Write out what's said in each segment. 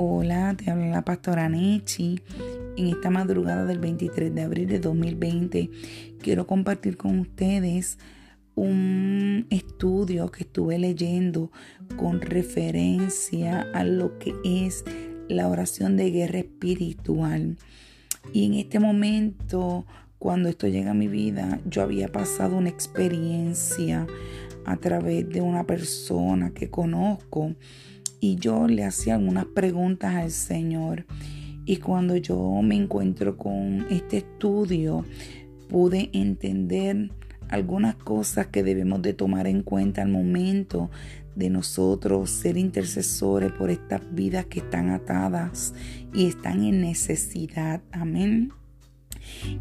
la pastora Nechi. En esta madrugada del 23 de abril de 2020 quiero compartir con ustedes un estudio que estuve leyendo con referencia a lo que es la oración de guerra espiritual. Y en este momento, cuando esto llega a mi vida, yo había pasado una experiencia a través de una persona que conozco y yo le hacía algunas preguntas al Señor. Y cuando yo me encuentro con este estudio, pude entender algunas cosas que debemos de tomar en cuenta al momento de nosotros ser intercesores por estas vidas que están atadas y están en necesidad. Amén.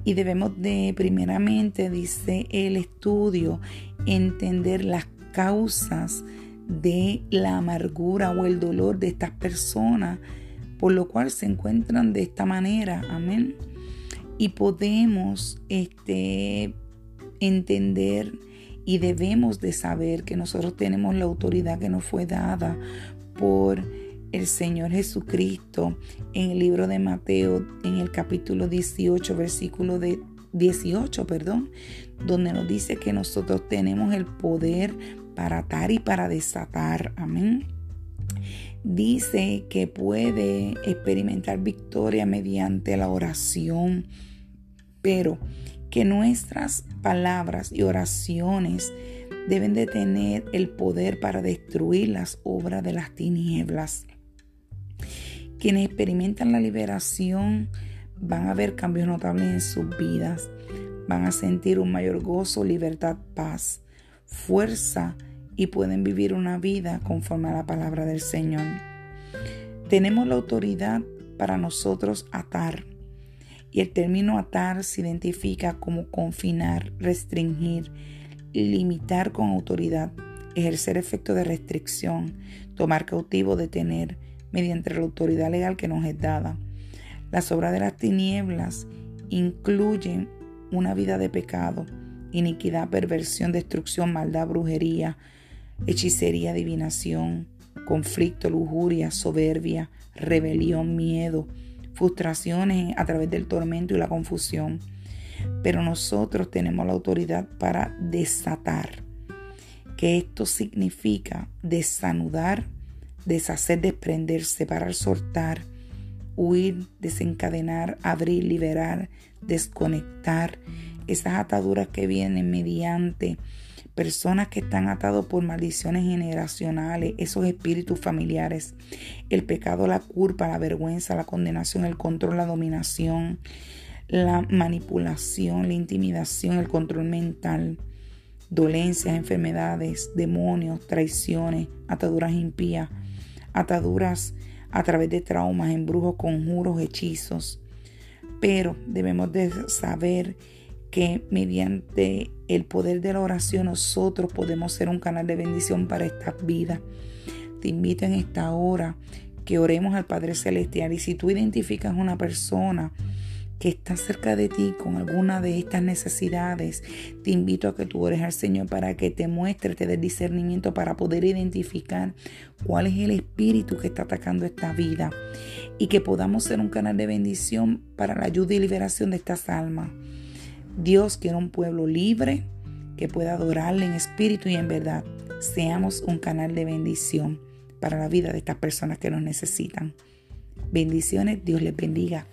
Y debemos de, primeramente, dice el estudio, entender las causas de la amargura o el dolor de estas personas, por lo cual se encuentran de esta manera. Amén. Y podemos este, entender y debemos de saber que nosotros tenemos la autoridad que nos fue dada por el Señor Jesucristo en el libro de Mateo, en el capítulo 18, versículo de 18, perdón, donde nos dice que nosotros tenemos el poder para atar y para desatar. Amén. Dice que puede experimentar victoria mediante la oración, pero que nuestras palabras y oraciones deben de tener el poder para destruir las obras de las tinieblas. Quienes experimentan la liberación van a ver cambios notables en sus vidas, van a sentir un mayor gozo, libertad, paz, fuerza y pueden vivir una vida conforme a la palabra del Señor. Tenemos la autoridad para nosotros atar. Y el término atar se identifica como confinar, restringir, limitar con autoridad, ejercer efecto de restricción, tomar cautivo, detener, mediante la autoridad legal que nos es dada. Las obras de las tinieblas incluyen una vida de pecado, iniquidad, perversión, destrucción, maldad, brujería, hechicería, adivinación, conflicto, lujuria, soberbia, rebelión, miedo, frustraciones a través del tormento y la confusión. Pero nosotros tenemos la autoridad para desatar, que esto significa desanudar, deshacer, desprender, separar, soltar, huir, desencadenar, abrir, liberar, desconectar esas ataduras que vienen mediante personas que están atados por maldiciones generacionales, esos espíritus familiares, el pecado, la culpa, la vergüenza, la condenación, el control, la dominación, la manipulación, la intimidación, el control mental, dolencias, enfermedades, demonios, traiciones, ataduras impías, ataduras a través de traumas, embrujos, conjuros, hechizos. Pero debemos de saber que mediante el poder de la oración nosotros podemos ser un canal de bendición para estas vidas. Te invito en esta hora que oremos al Padre Celestial y si tú identificas una persona que está cerca de ti con alguna de estas necesidades, te invito a que tú ores al Señor para que te muestre, te dé discernimiento para poder identificar cuál es el espíritu que está atacando esta vida y que podamos ser un canal de bendición para la ayuda y liberación de estas almas. Dios quiere un pueblo libre que pueda adorarle en espíritu y en verdad. Seamos un canal de bendición para la vida de estas personas que nos necesitan. Bendiciones, Dios les bendiga.